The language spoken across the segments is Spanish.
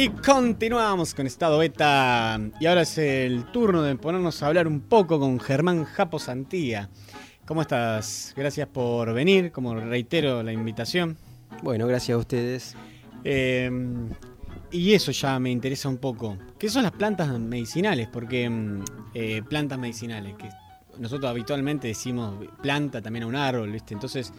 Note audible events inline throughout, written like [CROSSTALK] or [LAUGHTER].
Y continuamos con Estado Beta. Y ahora es el turno de ponernos a hablar un poco con Germán Japo Santía. ¿Cómo estás? Gracias por venir, como reitero la invitación. Bueno, gracias a ustedes. Eh, y eso ya me interesa un poco. ¿Qué son las plantas medicinales? Porque mm, eh, plantas medicinales, que nosotros habitualmente decimos planta también a un árbol, ¿viste? Entonces,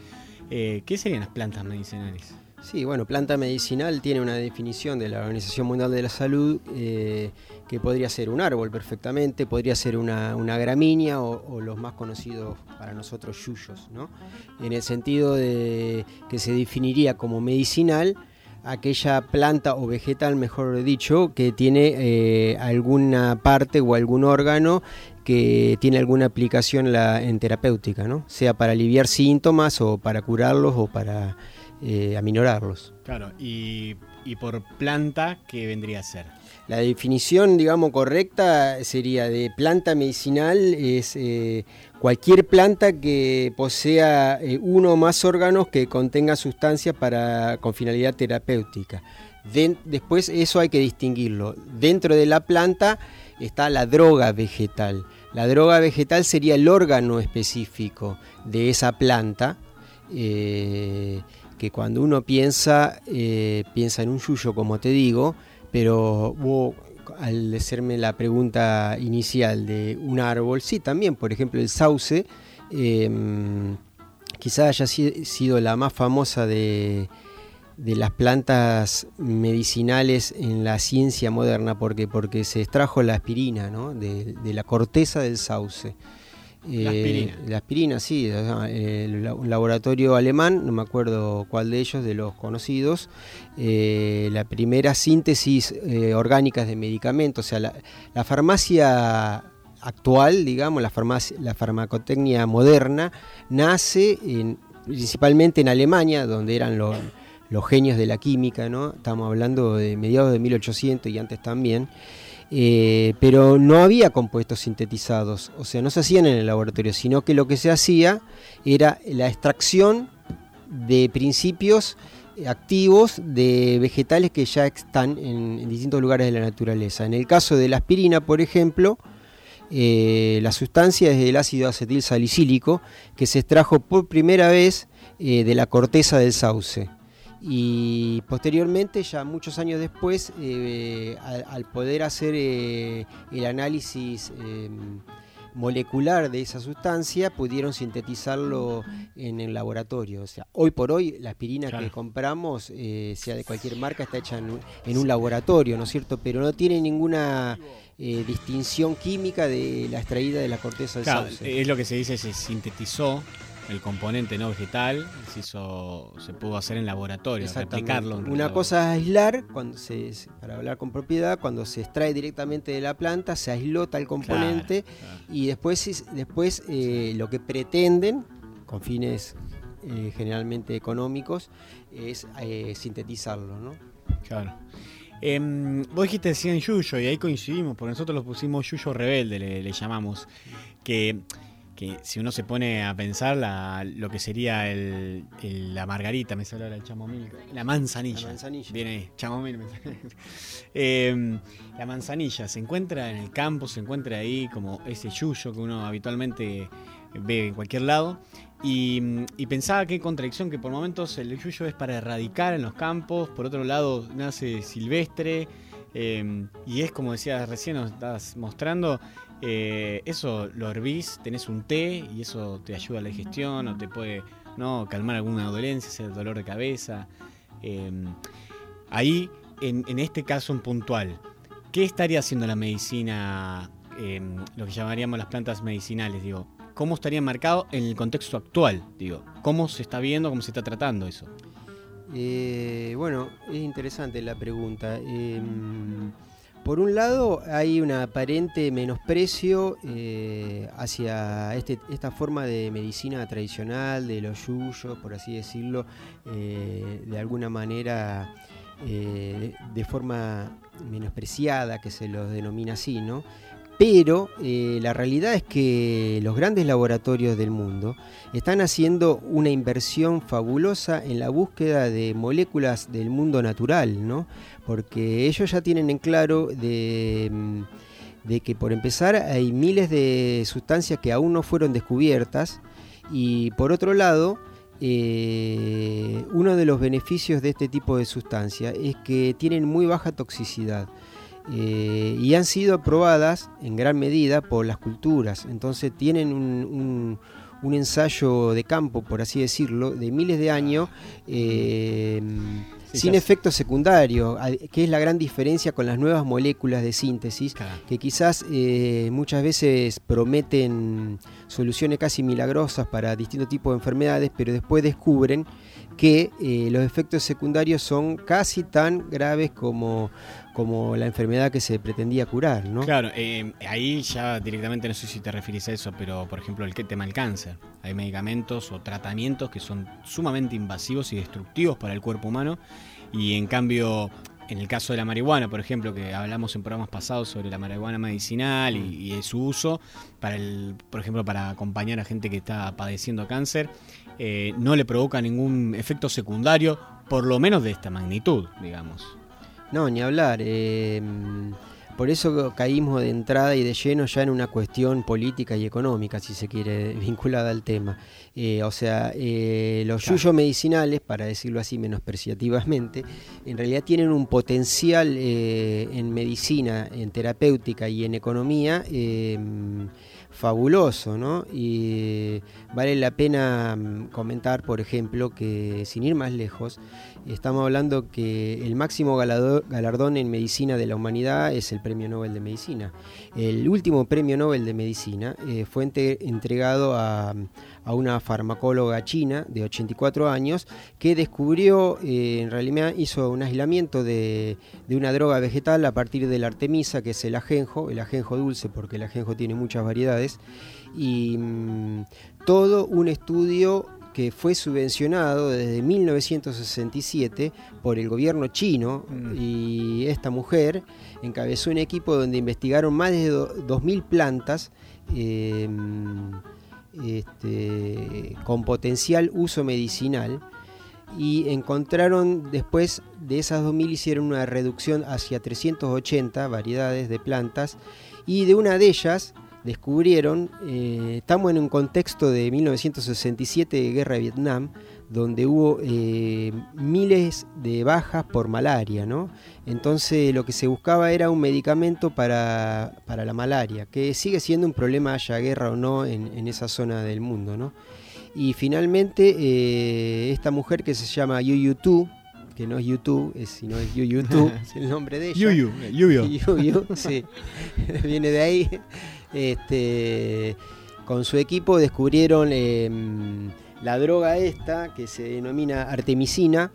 eh, ¿qué serían las plantas medicinales? Sí, bueno, planta medicinal tiene una definición de la Organización Mundial de la Salud eh, que podría ser un árbol perfectamente, podría ser una, gramínea o, los más conocidos para nosotros yuyos, ¿no? En el sentido de que se definiría como medicinal aquella planta o vegetal, mejor dicho, que tiene eh, alguna parte o algún órgano que tiene alguna aplicación en terapéutica, ¿no? sea para aliviar síntomas o para curarlos o para eh, aminorarlos. Claro, y, por planta, ¿qué vendría a ser? La definición, digamos, correcta sería de planta medicinal es eh, cualquier planta que posea eh, uno o más órganos que contenga sustancias para, con finalidad terapéutica. después eso hay que distinguirlo. Dentro de la planta está la droga vegetal. La droga vegetal sería el órgano específico de esa planta. Eh, que cuando uno piensa, eh, piensa en un yuyo, como te digo, pero al hacerme la pregunta inicial de un árbol, sí, también, por ejemplo, el sauce, em, quizás haya sido la más famosa de, las plantas medicinales en la ciencia moderna, porque, porque se extrajo la aspirina de la corteza del sauce la aspirina. La aspirina, sí. un laboratorio alemán, no me acuerdo cuál de ellos, de los conocidos, eh, la primera síntesis eh, orgánica de medicamentos. O sea, la, farmacia actual, digamos, la, farmacia, la farmacotecnia moderna, nace principalmente en Alemania, donde eran los, los genios de la química, ¿no? Estamos hablando de mediados de 1800 y antes también. Eh, pero no había compuestos sintetizados, o sea, no se hacían en el laboratorio, sino que lo que se hacía era la extracción de principios activos de vegetales que ya están en, distintos lugares de la naturaleza. En el caso de la aspirina, por ejemplo, eh, la sustancia es el ácido acetil salicílico que se extrajo por primera vez eh, de la corteza del sauce y posteriormente, ya muchos años después, eh, al, poder hacer eh, el análisis em, molecular de esa sustancia, pudieron sintetizarlo en el laboratorio. O sea, hoy por hoy la aspirina que compramos, eh, sea de cualquier marca, está hecha en un, laboratorio, ¿no es cierto? Pero no tiene ninguna distinción química de la extraída de la corteza del claro, Es lo que se dice, se sintetizó el componente no vegetal se hizo se pudo hacer en laboratorio, replicarlo. Una cosa es aislar, cuando se, para hablar con propiedad, cuando se extrae directamente de la planta, se aisló tal componente y después, después eh, lo que pretenden, con fines eh, generalmente económicos, es eh, sintetizarlo. ¿no? Claro. Em, vos dijiste decían Yuyo y ahí coincidimos, porque nosotros lo pusimos Yuyo Rebelde, le llamamos, que que si uno se pone a pensar lo que sería la margarita, me sale ahora el chamomil, la manzanilla. La manzanilla. Viene chamomil. [LAUGHS] Em, la manzanilla se encuentra en el campo, se encuentra ahí como ese yuyo que uno habitualmente ve en cualquier lado. Y, pensaba qué contradicción que por momentos el yuyo es para erradicar en los campos, por otro lado nace silvestre. Em, y es como decías recién, nos estás mostrando, eh, eso lo hervís, tenés un té y eso te ayuda a la digestión o te puede ¿no? calmar alguna dolencia, ese dolor de cabeza. Em, ahí, en, este caso en puntual, ¿qué estaría haciendo la medicina, em, lo que llamaríamos las plantas medicinales? Digo, ¿cómo estaría marcado en el contexto actual? Digo, ¿cómo se está viendo, cómo se está tratando eso? Eh, bueno, es interesante la pregunta. Por un lado, hay un aparente menosprecio eh, hacia este, esta forma de medicina tradicional, de los yuyos, por así decirlo, eh, de alguna manera eh, de forma menospreciada, que se los denomina así, ¿no? Pero eh, la realidad es que los grandes laboratorios del mundo están haciendo una inversión fabulosa en la búsqueda de moléculas del mundo natural, ¿no? Porque ellos ya tienen en claro de, mm, que por empezar hay miles de sustancias que aún no fueron descubiertas y por otro lado, eh, uno de los beneficios de este tipo de sustancias es que tienen muy baja toxicidad. Eh, y han sido aprobadas en gran medida por las culturas. Entonces tienen un, ensayo de campo, por así decirlo, de miles de años. Eh, sin efecto secundario, que es la gran diferencia con las nuevas moléculas de síntesis, que quizás eh, muchas veces prometen soluciones casi milagrosas para distintos tipos de enfermedades, pero después descubren que eh, los efectos secundarios son casi tan graves como, como la enfermedad que se pretendía curar, ¿no? Claro, eh, ahí ya directamente no sé si te refieres a eso, pero por ejemplo el tema del cáncer. Hay medicamentos o tratamientos que son sumamente invasivos y destructivos para el cuerpo humano y en cambio en el caso de la marihuana, por ejemplo, que hablamos en programas pasados sobre la marihuana medicinal y, y, su uso, para el, por ejemplo, para acompañar a gente que está padeciendo cáncer, eh, no le provoca ningún efecto secundario, por lo menos de esta magnitud, digamos. No, ni hablar. Eh, por eso caímos de entrada y de lleno ya en una cuestión política y económica, si se quiere, [LAUGHS] vinculada al tema. Eh, o sea, los yuyos medicinales, para decirlo así menospreciativamente, en realidad tienen un potencial en medicina, en terapéutica y en economía fabuloso, ¿no? Y vale la pena mm, comentar, por ejemplo, que sin ir más lejos, estamos hablando que el máximo galardón en medicina de la humanidad es el Premio Nobel de Medicina. El último Premio Nobel de Medicina eh, fue entregado a, una farmacóloga china de 84 años que descubrió, eh, en realidad hizo un aislamiento de, de, una droga vegetal a partir de la artemisa, que es el ajenjo, el ajenjo dulce, porque el ajenjo tiene muchas variedades, y mm, todo un estudio que fue subvencionado desde 1967 por el gobierno chino mm. y esta mujer encabezó un equipo donde investigaron más de 2.000 plantas em, este, con potencial uso medicinal y encontraron después de esas 2.000 hicieron una reducción hacia 380 variedades de plantas y de una de ellas descubrieron, eh, estamos en un contexto de 1967 de guerra de Vietnam, donde hubo eh, miles de bajas por malaria, ¿no? Entonces lo que se buscaba era un medicamento para, la malaria, que sigue siendo un problema haya guerra o no en, esa zona del mundo, ¿no? Y finalmente eh, esta mujer que se llama Yu Tu, que no es YouTube, sino es Yu Tu, [LAUGHS] es el nombre de ella. Yuyu, Yuyu. Yuyu, [LAUGHS] sí, [LAUGHS] viene de ahí este, con su equipo descubrieron em, la droga esta que se denomina artemisina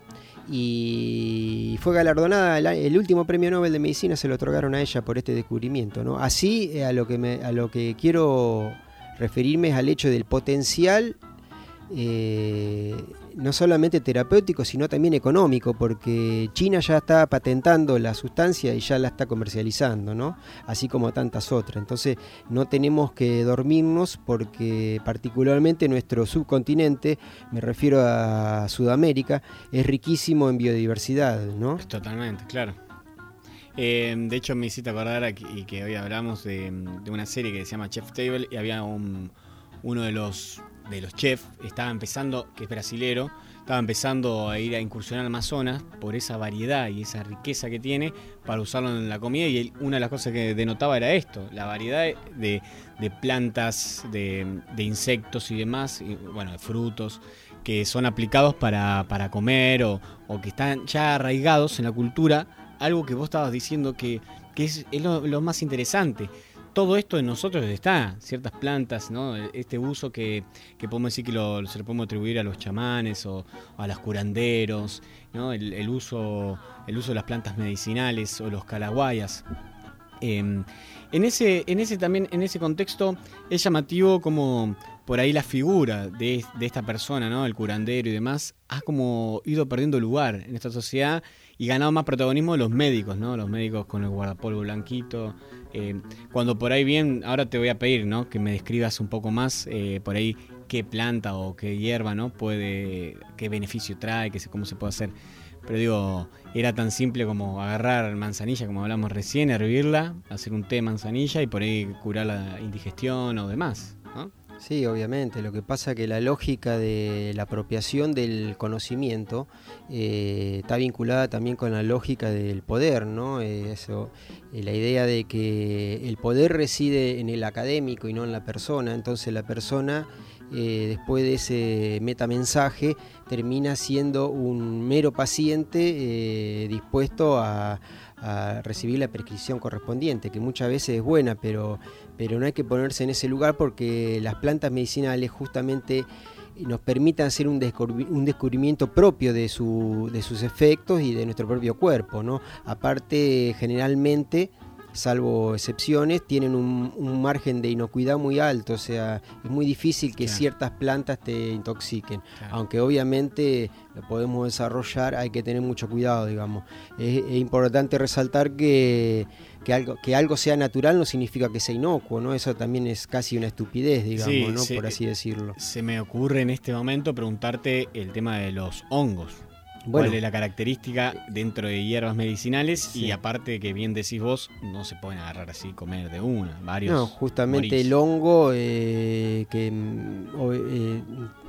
y fue galardonada el, último premio Nobel de medicina se lo otorgaron a ella por este descubrimiento ¿no? así eh, a lo que a lo que quiero referirme es al hecho del potencial eh, no solamente terapéutico, sino también económico, porque China ya está patentando la sustancia y ya la está comercializando, ¿no? Así como tantas otras. Entonces no tenemos que dormirnos porque particularmente nuestro subcontinente, me refiero a Sudamérica, es riquísimo en biodiversidad, ¿no? Totalmente, claro. Eh, de hecho me hiciste acordar y que hoy hablamos de, una serie que se llama Chef Table y había un, uno de los de los chefs estaba empezando, que es brasilero, estaba empezando a ir a incursionar en Amazonas por esa variedad y esa riqueza que tiene para usarlo en la comida y una de las cosas que denotaba era esto, la variedad de, plantas, de, insectos y demás, bueno, de frutos que son aplicados para, comer o, que están ya arraigados en la cultura, algo que vos estabas diciendo que, es, lo más interesante todo esto en nosotros está, ciertas plantas, ¿no? Este uso que, podemos decir que se lo podemos atribuir a los chamanes o, a los curanderos. El, uso, el uso de las plantas medicinales o los calaguayas. Em, en ese, en ese también, en ese contexto, es llamativo como por ahí la figura de, esta persona, ¿no? El curandero y demás, ha como ido perdiendo lugar en esta sociedad y ganado más protagonismo los médicos, ¿no? Los médicos con el guardapolvo blanquito. Eh, cuando por ahí bien, ahora te voy a pedir, ¿no? Que me describas un poco más eh, por ahí qué planta o qué hierba, ¿no? Puede, qué beneficio trae, qué, cómo se puede hacer. Pero digo, era tan simple como agarrar manzanilla, como hablamos recién, hervirla, hacer un té de manzanilla y por ahí curar la indigestión o demás. Sí, obviamente. Lo que pasa que la lógica de la apropiación del conocimiento eh, está vinculada también con la lógica del poder, ¿no? Eh, eso, eh, la idea de que el poder reside en el académico y no en la persona. Entonces la persona, después de ese metamensaje, termina siendo un mero paciente dispuesto a a recibir la prescripción correspondiente, que muchas veces es buena, pero, pero no hay que ponerse en ese lugar porque las plantas medicinales justamente nos permiten hacer un, descubrimiento propio de, su, de sus efectos y de nuestro propio cuerpo. ¿no? Aparte, generalmente salvo excepciones, tienen un, margen de inocuidad muy alto, o sea, es muy difícil que ciertas plantas te intoxiquen, aunque obviamente lo podemos desarrollar, hay que tener mucho cuidado, digamos. Es, importante resaltar que, que, algo, que algo sea natural no significa que sea inocuo, ¿no? Eso también es casi una estupidez, digamos, ¿no? Por así decirlo. Se me ocurre en este momento preguntarte el tema de los hongos cuál es la característica dentro de hierbas medicinales y aparte que bien decís vos, no se pueden agarrar así comer de una, varios. No, justamente el hongo eh, que mm, eh,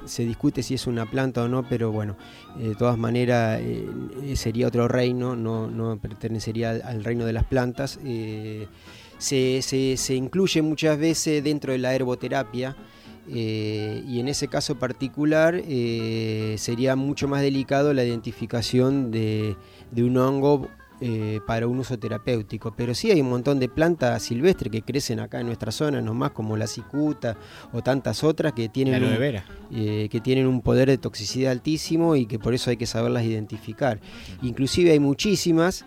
se discute si es una planta o no, pero bueno, de todas maneras eh, sería otro reino, no, no pertenecería al, reino de las plantas. Se, se, se incluye muchas veces dentro de la herboterapia. Eh, y en ese caso particular eh, sería mucho más delicado la identificación de, un hongo eh, para un uso terapéutico. Pero sí hay un montón de plantas silvestres que crecen acá en nuestra zona, nomás como la cicuta o tantas otras que tienen, un, que tienen un poder de toxicidad altísimo y que por eso hay que saberlas identificar. Inclusive hay muchísimas.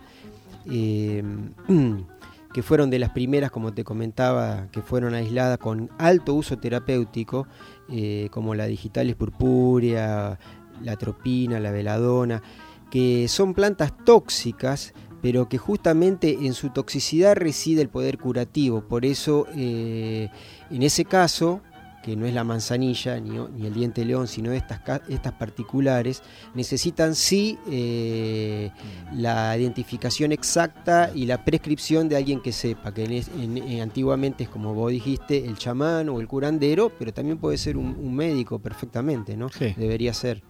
[CLEARS THROAT] que fueron de las primeras, como te comentaba, que fueron aisladas con alto uso terapéutico, eh, como la digitalis purpúrea, la tropina, la veladona, que son plantas tóxicas, pero que justamente en su toxicidad reside el poder curativo. Por eso, eh, en ese caso, que no es la manzanilla ni, el diente león, sino estas, estas particulares, necesitan sí eh, la identificación exacta y la prescripción de alguien que sepa, que en, antiguamente es como vos dijiste, el chamán o el curandero, pero también puede ser un, médico perfectamente, ¿no? Debería ser.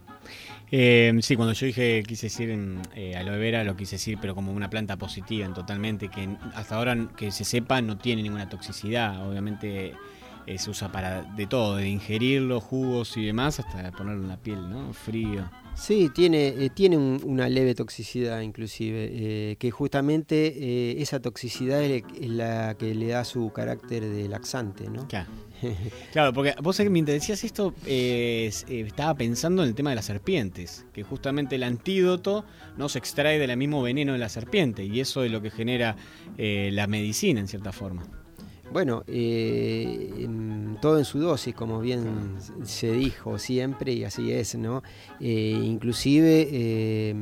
Eh, sí, cuando yo dije, quise decir eh, aloe vera, lo quise decir, pero como una planta positiva en totalmente, que hasta ahora que se sepa no tiene ninguna toxicidad. Obviamente eh, se usa para de todo, de ingerirlo, jugos y demás, hasta ponerlo en la piel, ¿no? Frío. Sí, tiene, eh, tiene una leve toxicidad inclusive, eh, que justamente esa toxicidad es, la que le da su carácter de laxante, ¿no? Claro, [LAUGHS] claro porque vos mientras decías esto, estaba pensando en el tema de las serpientes, que justamente el antídoto no se extrae del mismo veneno de la serpiente, y eso es lo que genera la medicina en cierta forma. Bueno, eh, todo en su dosis, como bien se dijo siempre, y así es, ¿no? Eh, inclusive eh,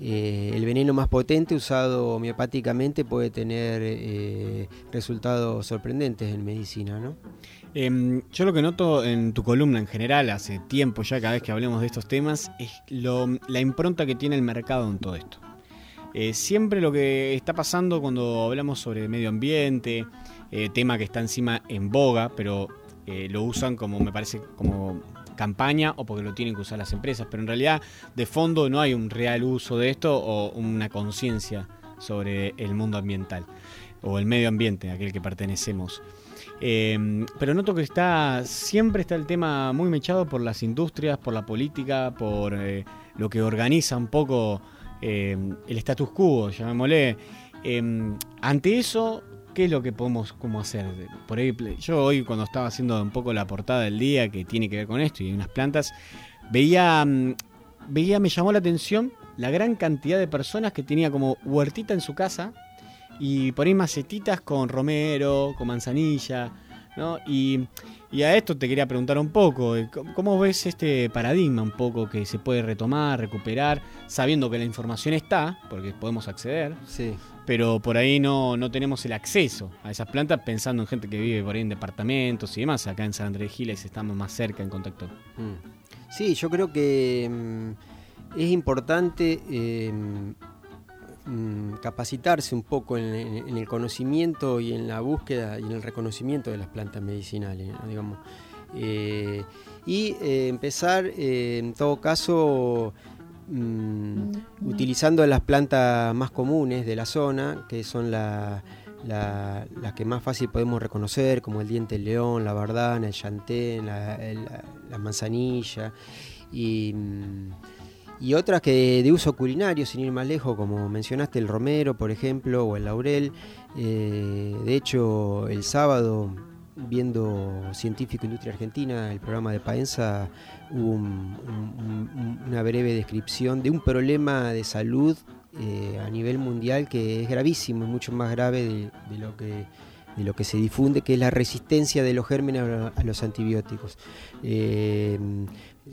el veneno más potente usado homeopáticamente puede tener resultados sorprendentes en medicina, ¿no? Em, yo lo que noto en tu columna en general, hace tiempo ya cada vez que hablemos de estos temas, es la impronta que tiene el mercado en todo esto. siempre lo que está pasando cuando hablamos sobre medio ambiente, eh, tema que está encima en boga, pero eh, lo usan como, me parece, como campaña o porque lo tienen que usar las empresas, pero en realidad de fondo no hay un real uso de esto o una conciencia sobre el mundo ambiental o el medio ambiente, aquel que pertenecemos. Em, pero noto que está siempre está el tema muy mechado por las industrias, por la política, por eh, lo que organiza un poco em, el status quo, llamémosle. Em, ante eso, ¿Qué es lo que podemos hacer? Por ahí, yo hoy cuando estaba haciendo un poco la portada del día que tiene que ver con esto y unas plantas, veía, mm, veía, me llamó la atención la gran cantidad de personas que tenía como huertita en su casa y por ahí macetitas con romero, con manzanilla, ¿no? Y, a esto te quería preguntar un poco, eh, ¿cómo ves este paradigma un poco que se puede retomar, recuperar, sabiendo que la información está, porque podemos acceder, sí. pero por ahí no, no tenemos el acceso a esas plantas pensando en gente que vive por ahí en departamentos y demás, acá en San Andrés Giles estamos más cerca en contacto. Mm. Sí, yo creo que mm, es importante... Em, Mm, capacitarse un poco en, el conocimiento y en la búsqueda y en el reconocimiento de las plantas medicinales, digamos. Eh, y eh, empezar, eh, en todo caso, mm, utilizando las plantas más comunes de la zona, que son las que más fácil podemos reconocer, como el diente león, la bardana, el chantén, la, manzanilla. Y. Mm, y otras que de uso culinario, sin ir más lejos, como mencionaste el romero, por ejemplo, o el laurel. Eh, de hecho, el sábado, viendo Científico Industria Argentina, el programa de Paenza, hubo una breve descripción de un problema de salud eh, a nivel mundial que es gravísimo, es mucho más grave de, lo que de lo que se difunde, que es la resistencia de los gérmenes a los antibióticos. Eh,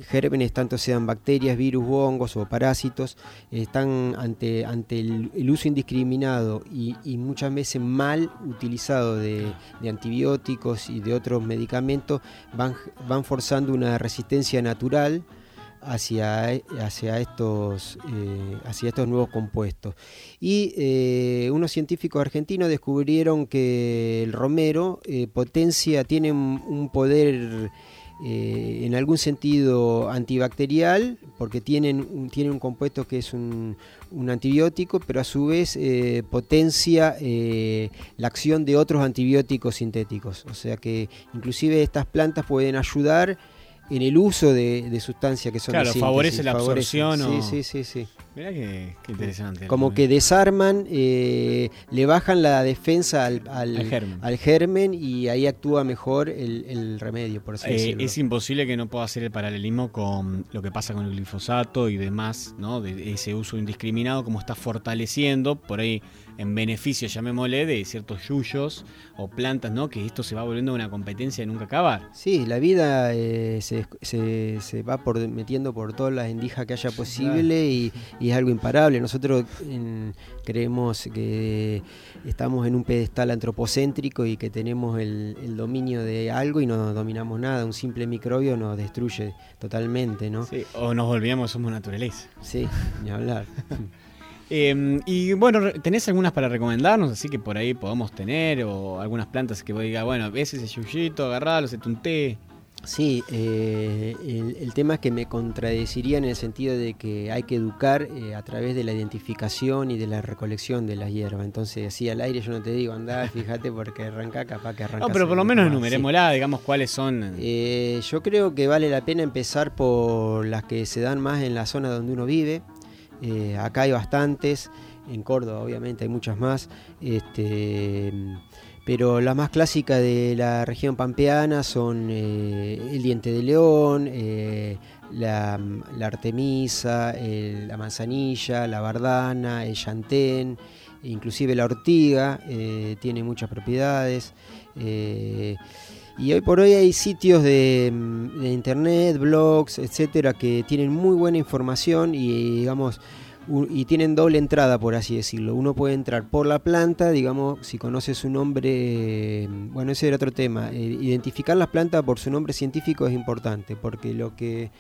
gérmenes, tanto sean bacterias, virus, hongos o parásitos, están ante, ante el, uso indiscriminado y, muchas veces mal utilizado de, antibióticos y de otros medicamentos, van, van forzando una resistencia natural hacia, hacia, estos, eh, hacia estos nuevos compuestos. Y eh, unos científicos argentinos descubrieron que el romero eh, potencia, tiene un poder en algún sentido antibacterial, porque tienen un, tienen un compuesto que es un, antibiótico, pero a su vez potencia la acción de otros antibióticos sintéticos. O sea que inclusive estas plantas pueden ayudar en el uso de, sustancias que son claro, favorece la absorción. Sí, sí, sí, sí. Mirá qué, interesante. Como que desarman, eh, le bajan la defensa al, al, germen. y ahí actúa mejor el, remedio, por así eh, decirlo. Es imposible que no pueda hacer el paralelismo con lo que pasa con el glifosato y demás, ¿no? De ese uso indiscriminado, como está fortaleciendo por ahí en beneficio, llamémosle, de ciertos yuyos o plantas, ¿no? Que esto se va volviendo una competencia de nunca acabar. Sí, la vida eh, se, se, va por, metiendo por todas las endijas que haya posible y, es algo imparable. Nosotros creemos que estamos en un pedestal antropocéntrico y que tenemos el, el, dominio de algo y no dominamos nada. Un simple microbio nos destruye totalmente, ¿no? Sí, o nos volvíamos, somos naturaleza. Sí, ni hablar. [LAUGHS] Em, y bueno, ¿tenés algunas para recomendarnos? Así que por ahí podamos tener, o algunas plantas que vos digas, bueno, ves ese yuyito, agarralo, se un té. Sí, eh, el, tema es que me contradeciría en el sentido de que hay que educar eh, a través de la identificación y de la recolección de las hierbas. Entonces, así al aire yo no te digo, andá, [LAUGHS] fíjate porque arranca, capaz que arranca. No, pero por lo menos enumerémosla, digamos cuáles son. Eh, yo creo que vale la pena empezar por las que se dan más en la zona donde uno vive. Eh, acá hay bastantes, en Córdoba obviamente hay muchas más, este, pero las más clásicas de la región pampeana son eh, el diente de león, eh, la, artemisa, la manzanilla, la bardana, el llantén, inclusive la ortiga, tiene muchas propiedades. Y hoy por hoy hay sitios de, internet, blogs, etcétera, que tienen muy buena información y digamos y tienen doble entrada, por así decirlo. Uno puede entrar por la planta, digamos, si conoce su nombre, bueno, ese era otro tema. Eh, identificar las plantas por su nombre científico es importante, porque lo que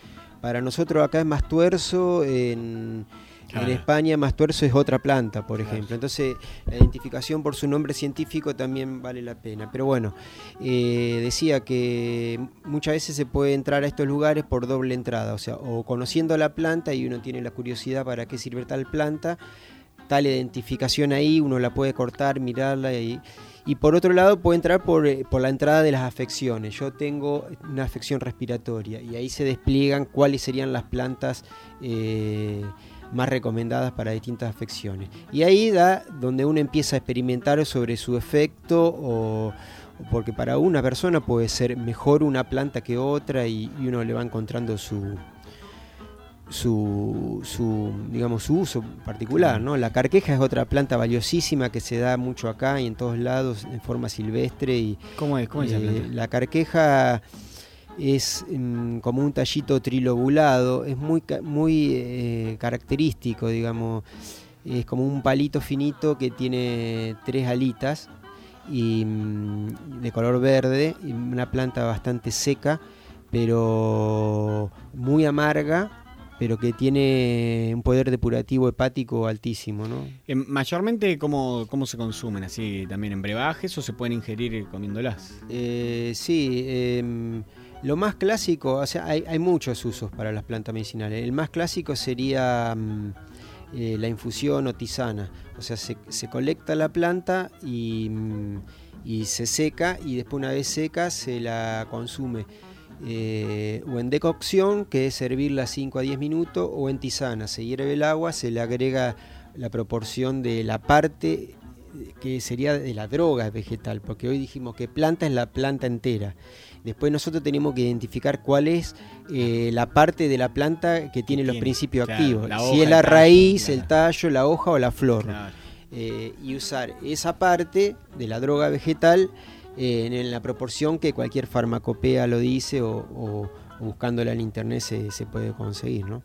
para nosotros acá es más tuerzo, en en España, Mastuerzo es otra planta, por ejemplo. Entonces, la identificación por su nombre científico también vale la pena. Pero bueno, eh, decía que muchas veces se puede entrar a estos lugares por doble entrada, o sea, o conociendo la planta y uno tiene la curiosidad para qué sirve tal planta, tal identificación ahí, uno la puede cortar, mirarla y... Y por otro lado puede entrar por, eh, por, la entrada de las afecciones. Yo tengo una afección respiratoria y ahí se despliegan cuáles serían las plantas eh, más recomendadas para distintas afecciones. Y ahí da donde uno empieza a experimentar sobre su efecto o porque para una persona puede ser mejor una planta que otra y, uno le va encontrando su, su, su, digamos, su uso particular. ¿no? La carqueja es otra planta valiosísima que se da mucho acá y en todos lados en forma silvestre. Y, ¿Cómo es? ¿Cómo es eh, planta? la carqueja es mm, como un tallito trilobulado, es muy, muy eh, característico, digamos. Es como un palito finito que tiene tres alitas y mm, de color verde, y una planta bastante seca, pero muy amarga, pero que tiene un poder depurativo hepático altísimo, ¿no? Eh, mayormente, ¿cómo, ¿cómo se consumen? ¿Así también en brebajes o se pueden ingerir comiéndolas? Eh, sí, em, lo más clásico, o sea, hay, hay muchos usos para las plantas medicinales. El más clásico sería mm, eh, la infusión o tisana. O sea, se, colecta la planta y, mm, y se seca y después una vez seca se la consume. eh, o en decocción, que es servirla 5 a 10 minutos, o en tisana. Se hierve el agua, se le agrega la proporción de la parte que sería de la droga vegetal, porque hoy dijimos que planta es la planta entera. Después nosotros tenemos que identificar cuál es eh, la parte de la planta que tiene los principios claro, activos. si es la raíz, el tallo, la hoja o la flor. Claro. Eh, y usar esa parte de la droga vegetal eh, en, la proporción que cualquier farmacopea lo dice o, buscándola en internet se, se puede conseguir, ¿no?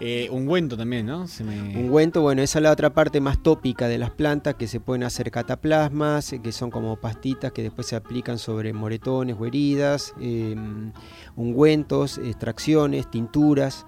Eh, ungüento también, ¿no? Se me... Ungüento, bueno, esa es la otra parte más tópica de las plantas, que se pueden hacer cataplasmas, eh, que son como pastitas que después se aplican sobre moretones o heridas, eh, ungüentos, extracciones, tinturas.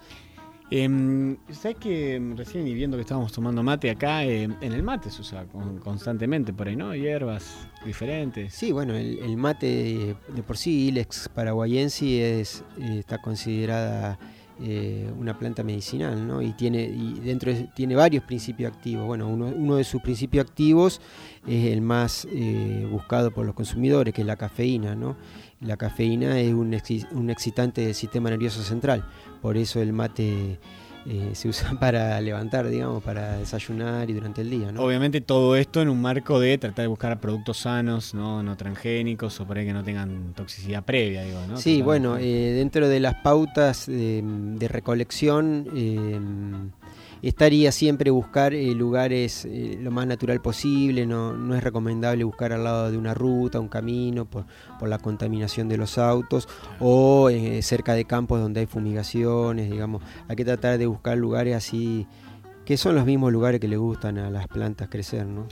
Em, ¿Sabes que recién y viendo que estábamos tomando mate acá, em, en el mate se usa con- constantemente por ahí, ¿no? Hierbas diferentes. Sí, bueno, el, el mate de por sí, Ilex paraguayense, es, eh, está considerada eh, una planta medicinal, ¿no? Y tiene dentro de- tiene varios principios activos. Bueno, uno, de sus principios activos es el más eh, buscado por los consumidores, que es la cafeína, ¿no? La cafeína es un, un excitante del sistema nervioso central, por eso el mate eh, se usa [LAUGHS] para levantar, digamos, para desayunar y durante el día, ¿no? Obviamente todo esto en un marco de tratar de buscar productos sanos, no, no transgénicos o por ahí que no tengan toxicidad previa, digo, ¿no? Sí, bueno, eh, dentro de las pautas de, de recolección eh, estaría siempre buscar eh, lugares eh, lo más natural posible, no, no es recomendable buscar al lado de una ruta, un camino, por, por la contaminación de los autos, o eh, cerca de campos donde hay fumigaciones, digamos, hay que tratar de buscar lugares así, que son los mismos lugares que le gustan a las plantas crecer, ¿no?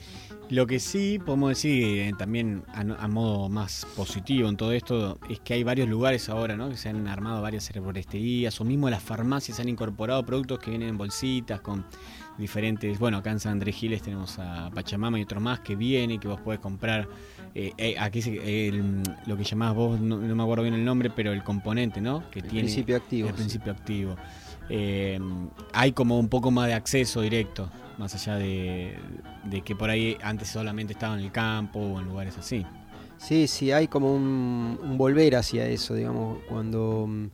Lo que sí podemos decir eh, también a, a modo más positivo en todo esto es que hay varios lugares ahora, ¿no? Que se han armado varias herboristerías o mismo las farmacias han incorporado productos que vienen en bolsitas con diferentes. Bueno, acá en San Andrés Giles tenemos a Pachamama y otro más que viene que vos podés comprar. eh, eh, aquí se- el- lo que llamás vos, no, no me acuerdo bien el nombre, pero el componente, ¿no? Que El tiene principio activo. el sí. principio activo. Eh, hay como un poco más de acceso directo, más allá de, que por ahí antes solamente estaba en el campo o en lugares así. Sí, sí, hay como un, un volver hacia eso, digamos, cuando, mm,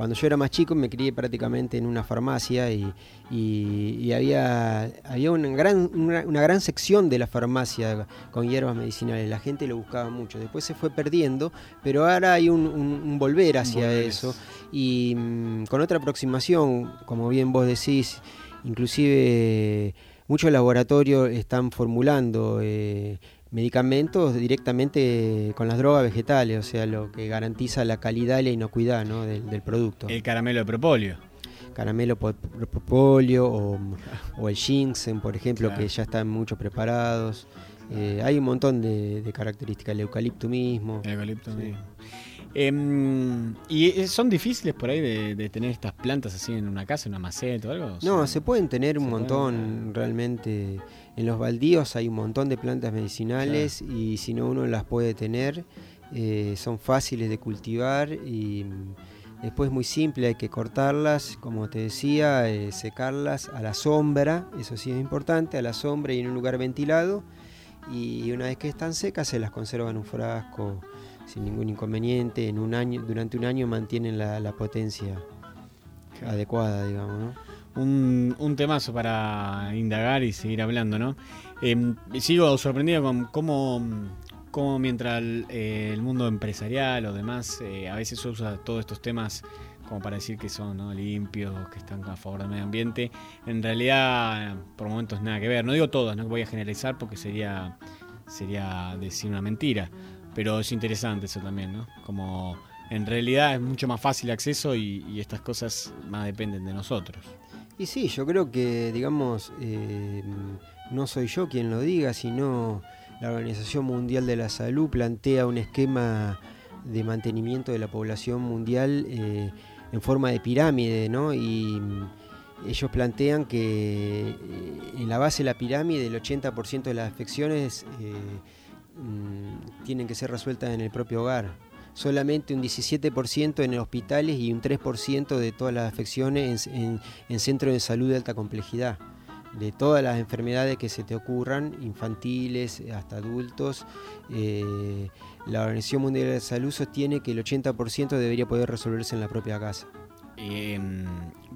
cuando yo era más chico me crié prácticamente en una farmacia y, y- y había, había una, gran, una, una gran sección de la farmacia con hierbas medicinales, la gente lo buscaba mucho, después se fue perdiendo, pero ahora hay un, un- un volver hacia eso. Es- y mm, con otra aproximación, como bien vos decís, inclusive muchos laboratorios están formulando eh, medicamentos directamente con las drogas vegetales, o sea, lo que garantiza la calidad y la inocuidad ¿no? del, del producto. El caramelo de propolio. Caramelo propóleo o, o el ginseng, por ejemplo, Claro. que ya están muchos preparados. Eh, hay un montón de, de características, el eucalipto mismo. El eucalipto Sí. mismo. Em, ¿Y eh, son difíciles por ahí de, de tener estas plantas así en una casa, en una maceta o algo? No, se pueden tener un se montón, realmente. En los baldíos hay un montón de plantas medicinales y si no uno las puede tener, eh, son fáciles de cultivar y mm, después es muy simple, hay que cortarlas, como te decía, eh, secarlas a la sombra, eso sí es importante, a la sombra y en un lugar ventilado y una vez que están secas se las conserva en un frasco sin ningún inconveniente, en un año, durante un año mantienen la, la potencia adecuada, digamos, ¿no? Un, un temazo para indagar y seguir hablando, ¿no? Em, sigo sorprendido con cómo, cómo mientras el, eh, mundo empresarial o demás eh, a veces usa todos estos temas como para decir que son limpios, que están a favor del medio ambiente. En realidad, por momentos nada que ver. No digo todos, no voy a generalizar porque sería, sería decir una mentira. Pero es interesante eso también, ¿no? Como en realidad es mucho más fácil acceso y, estas cosas más dependen de nosotros. Y sí, yo creo que, digamos, eh, no soy yo quien lo diga, sino la Organización Mundial de la Salud plantea un esquema de mantenimiento de la población mundial eh, en forma de pirámide, ¿no? Y mm, ellos plantean que eh, en la base de la pirámide el 80% de las afecciones mm, tienen que ser resueltas en el propio hogar. Solamente un 17% en hospitales y un 3% de todas las afecciones en, en centros de salud de alta complejidad de todas las enfermedades que se te ocurran, infantiles hasta adultos. Eh, la Organización Mundial de la Salud sostiene que el 80% debería poder resolverse en la propia casa. Em,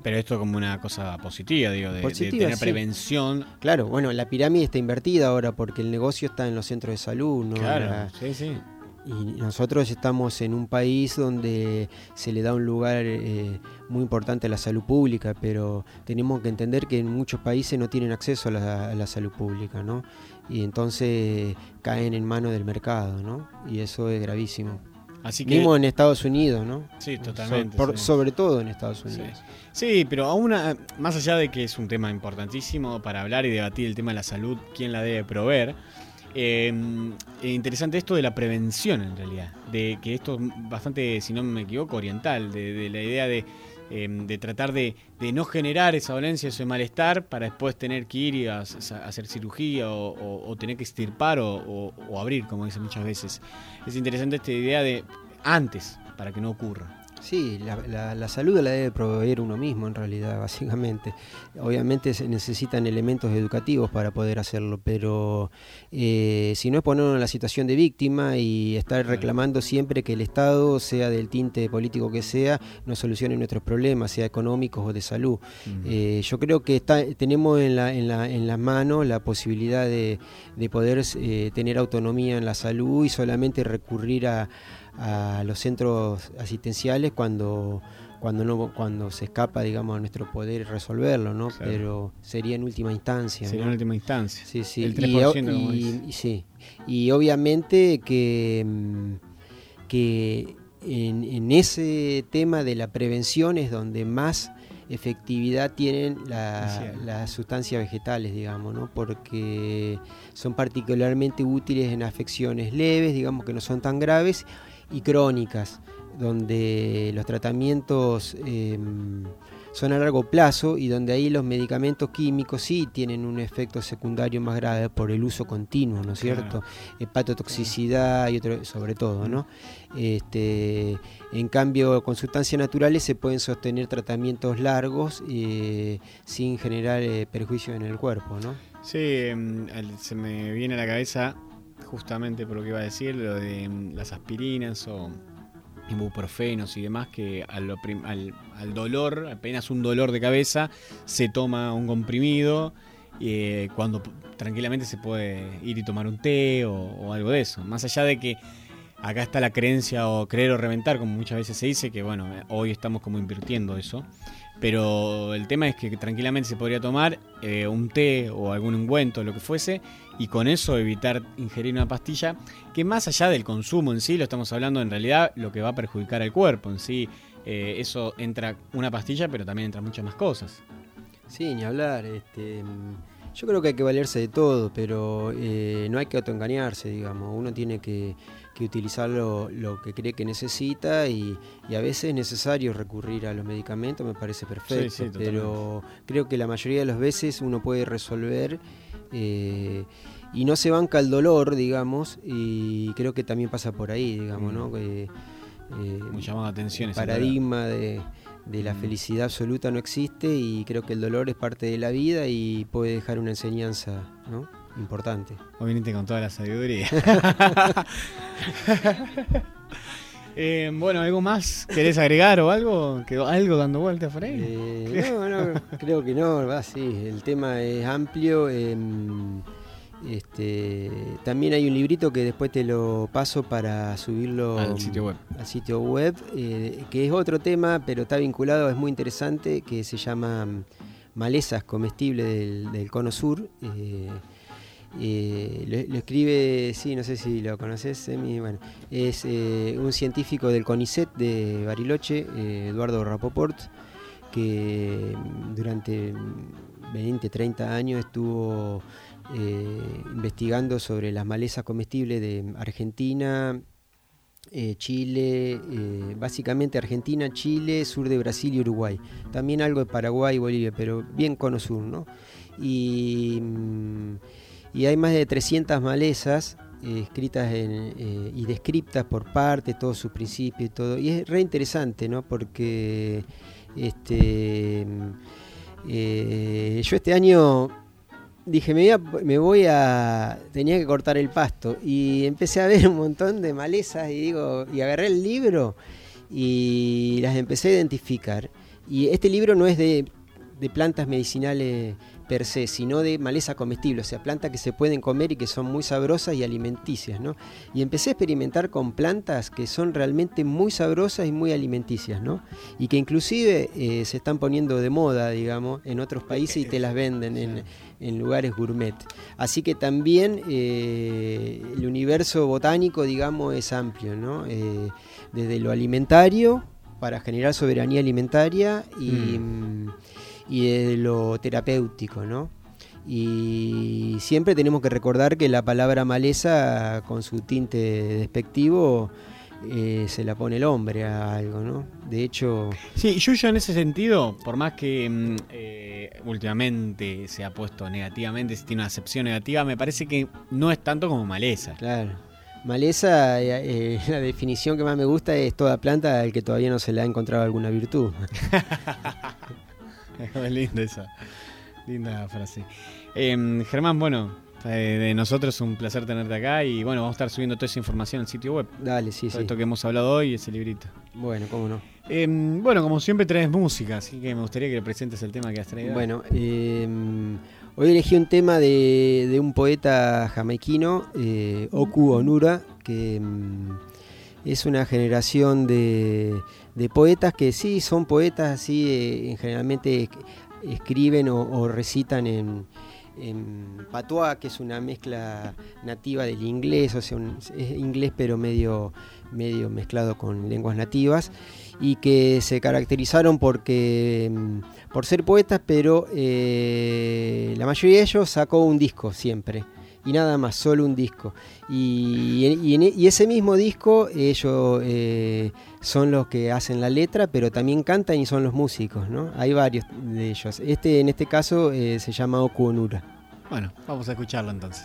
pero esto como una cosa positiva, digo, de, tener prevención. Claro, bueno, la pirámide está invertida ahora porque el negocio está en los centros de salud, ¿no? Claro, sí, sí. Y nosotros estamos en un país donde se le da un lugar eh, muy importante a la salud pública, pero tenemos que entender que en muchos países no tienen acceso a la, salud pública, ¿no? Y entonces caen en manos del mercado, ¿no? Y eso es gravísimo. Así que, Mismo en Estados Unidos, ¿no? Sí, totalmente. Sobre todo en Estados Unidos. Sí. pero aún más allá de que es un tema importantísimo para hablar y debatir el tema de la salud, quién la debe proveer, eh, interesante esto de la prevención en realidad, de que esto es bastante, si no me equivoco, oriental, de, la idea de, em, tratar de, no generar esa dolencia, ese malestar para después tener que ir y hacer cirugía o, tener que estirpar o, abrir, como dicen muchas veces. Es interesante esta idea de antes, para que no ocurra. Sí, la, salud la debe proveer uno mismo en realidad, [LAUGHS] básicamente. Obviamente se necesitan elementos educativos para poder hacerlo, pero eh, si no es ponerlo en la situación de víctima y estar reclamando siempre que el Estado, sea del tinte político que sea, nos solucione nuestros problemas, sea económicos o de salud. Eh, yo creo que está, tenemos en, la, en, la, en las manos la posibilidad de, de poder eh, tener autonomía en la salud y solamente recurrir a a los centros asistenciales cuando cuando no cuando se escapa digamos a nuestro poder resolverlo no pero sería en última instancia sería en última instancia. Sí sí. El 3% y, sí. Y obviamente que mm, que en, ese tema de la prevención es donde más efectividad tienen las sustancias vegetales, digamos, ¿no? porque son particularmente útiles en afecciones leves, digamos que no son tan graves, y crónicas, donde los tratamientos em, son a largo plazo y donde ahí los medicamentos químicos sí tienen un efecto secundario más grave por el uso continuo, ¿no es cierto? Hepatotoxicidad y otro, sobre todo, ¿no? Este, en cambio, con sustancias naturales se pueden sostener tratamientos largos eh, sin generar eh, perjuicio en el cuerpo, ¿no? Sí, em, se me viene a la cabeza justamente por lo que iba a decir, lo de mm, las aspirinas o ibuprofenos y demás, que al, al, dolor, apenas un dolor de cabeza, se toma un comprimido, eh, cuando tranquilamente se puede ir y tomar un té o, algo de eso. Más allá de que acá está la creencia o creer o reventar, como muchas veces se dice, que bueno, hoy estamos como invirtiendo eso. Pero el tema es que tranquilamente se podría tomar eh, un té o algún ungüento, lo que fuese, y con eso evitar ingerir una pastilla que más allá del consumo en sí, lo estamos hablando en realidad lo que va a perjudicar al cuerpo en sí. Eh, eso entra una pastilla, pero también entra muchas más cosas. Sí, ni hablar. Este, yo creo que hay que valerse de todo, pero eh, no hay que autoengañarse, digamos. Uno tiene que que utilizar lo, que cree que necesita y, a veces es necesario recurrir a los medicamentos, me parece perfecto, pero creo que la mayoría de las veces uno puede resolver eh, y no se banca el dolor, digamos, y creo que también pasa por ahí, digamos, ¿no? Mm. Eh, llamado atención. El paradigma de, de la mm. felicidad absoluta no existe y creo que el dolor es parte de la vida y puede dejar una enseñanza, ¿no? Importante. Hoy viniste con toda la sabiduría. [LAUGHS] Eh, bueno, ¿algo más querés agregar o algo? ¿Quedó algo dando vueltas por ahí? Eh, no, no, creo que no, va, sí. El tema es amplio. Em, Este, también hay un librito que después te lo paso para subirlo al sitio web, al sitio web eh, que es otro tema, pero está vinculado, es muy interesante, que se llama Malezas comestibles del, Cono Sur. Eh, eh, lo, escribe, sí, no sé si lo conoces, bueno, es un científico del CONICET de Bariloche, Eduardo Rapoport, que durante 20, 30 años estuvo eh, investigando sobre las malezas comestibles de Argentina, eh, Chile, eh, básicamente Argentina, Chile, sur de Brasil y Uruguay. También algo de Paraguay y Bolivia, pero bien cono sur, ¿no? Y, mm, y hay más de 300 malezas escritas y descriptas por parte, todos sus principios y todo. Y es re interesante, ¿no? Porque este, mm, yo este año dije, me voy, a, me voy a. Tenía que cortar el pasto. Y empecé a ver un montón de malezas y digo. Y agarré el libro y las empecé a identificar. Y este libro no es de, de plantas medicinales per se, sino de maleza comestible, o sea, plantas que se pueden comer y que son muy sabrosas y alimenticias, ¿no? Y empecé a experimentar con plantas que son realmente muy sabrosas y muy alimenticias, ¿no? Y que inclusive eh, se están poniendo de moda, digamos, en otros países y te las venden en, en lugares gourmet. Así que también eh, el universo botánico, digamos, es amplio, ¿no? Eh, desde lo alimentario, para generar soberanía alimentaria y... Mm. Y de lo terapéutico, ¿no? Y siempre tenemos que recordar que la palabra maleza, con su tinte despectivo, eh, se la pone el hombre a algo, ¿no? De hecho... Sí, Yuyo en ese sentido, por más que mm, eh, últimamente se ha puesto negativamente, si tiene una acepción negativa, me parece que no es tanto como maleza. Claro. Maleza, eh, [LAUGHS] la definición que más me gusta es toda planta al que todavía no se le ha encontrado alguna virtud. [LAUGHS] [LAUGHS] linda esa. Linda frase. Em, Germán, bueno, eh, de nosotros un placer tenerte acá y bueno, vamos a estar subiendo toda esa información al sitio web. Dale, sí, sí. Esto que hemos hablado hoy, ese librito. Bueno, cómo no. Em, bueno, como siempre traes música, así que me gustaría que le presentes el tema que has traído. Bueno, em, hoy elegí un tema de, un poeta jamaiquino, eh, Oku Onura, que es una generación de poetas que sí son poetas así, eh, generalmente escriben o, recitan en, en que es una mezcla nativa del inglés, o sea, es inglés pero medio, medio mezclado con lenguas nativas, y que se caracterizaron porque, mm, por ser poetas, pero eh, la mayoría de ellos sacó un disco siempre y nada más, solo un disco. Y, y, ese mismo disco ellos eh, son los que hacen la letra, pero también cantan y son los músicos, ¿no? Hay varios de ellos. Este en este caso eh, se llama Onura Bueno, vamos a escucharlo entonces.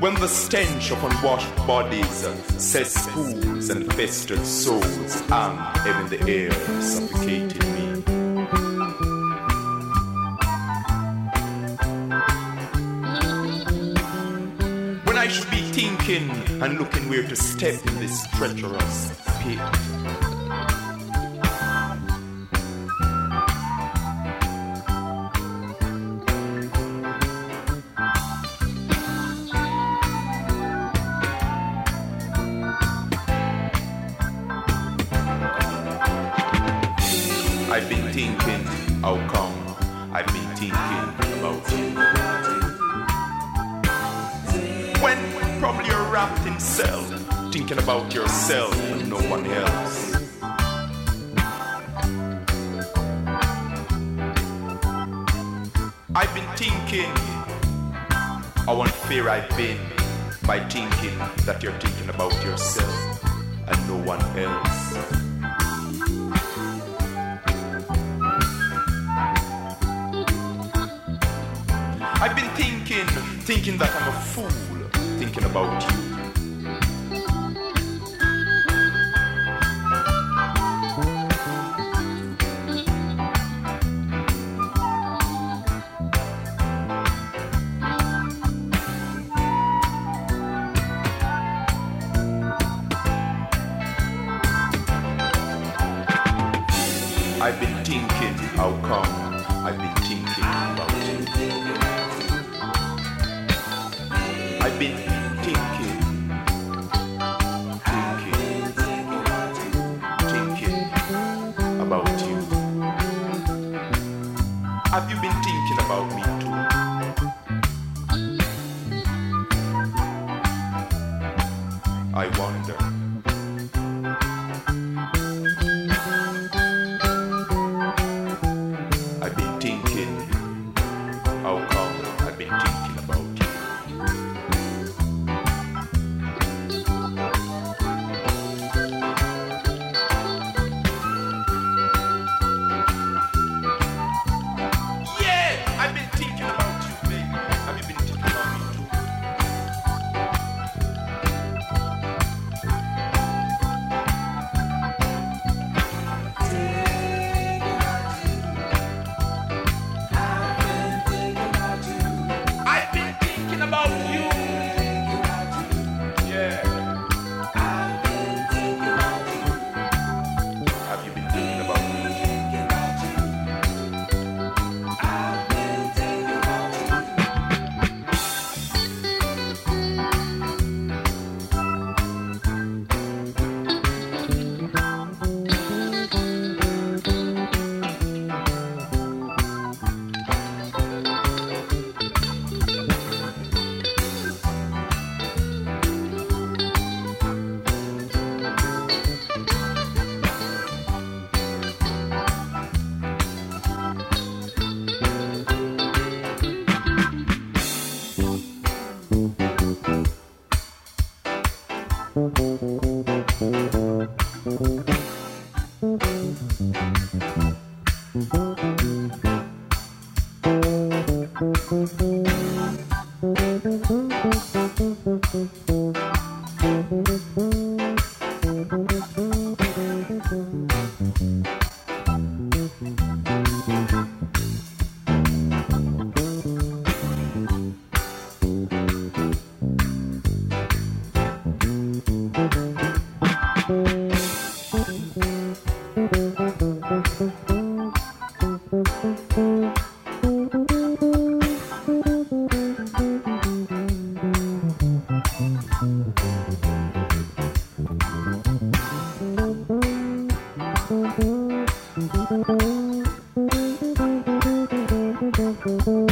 When the stench of unwashed bodies, cesspools and festered souls hang heavy in the air, suffocating me. When I should be thinking and looking where to step in this treacherous pit. about when probably you're wrapped in self, thinking about yourself and no one else. I've been thinking how unfair I've been by thinking that you're thinking about yourself and no one else. I've been thinking, thinking that I'm a fool, thinking about you. Have you been thinking about me too? I want Thank you.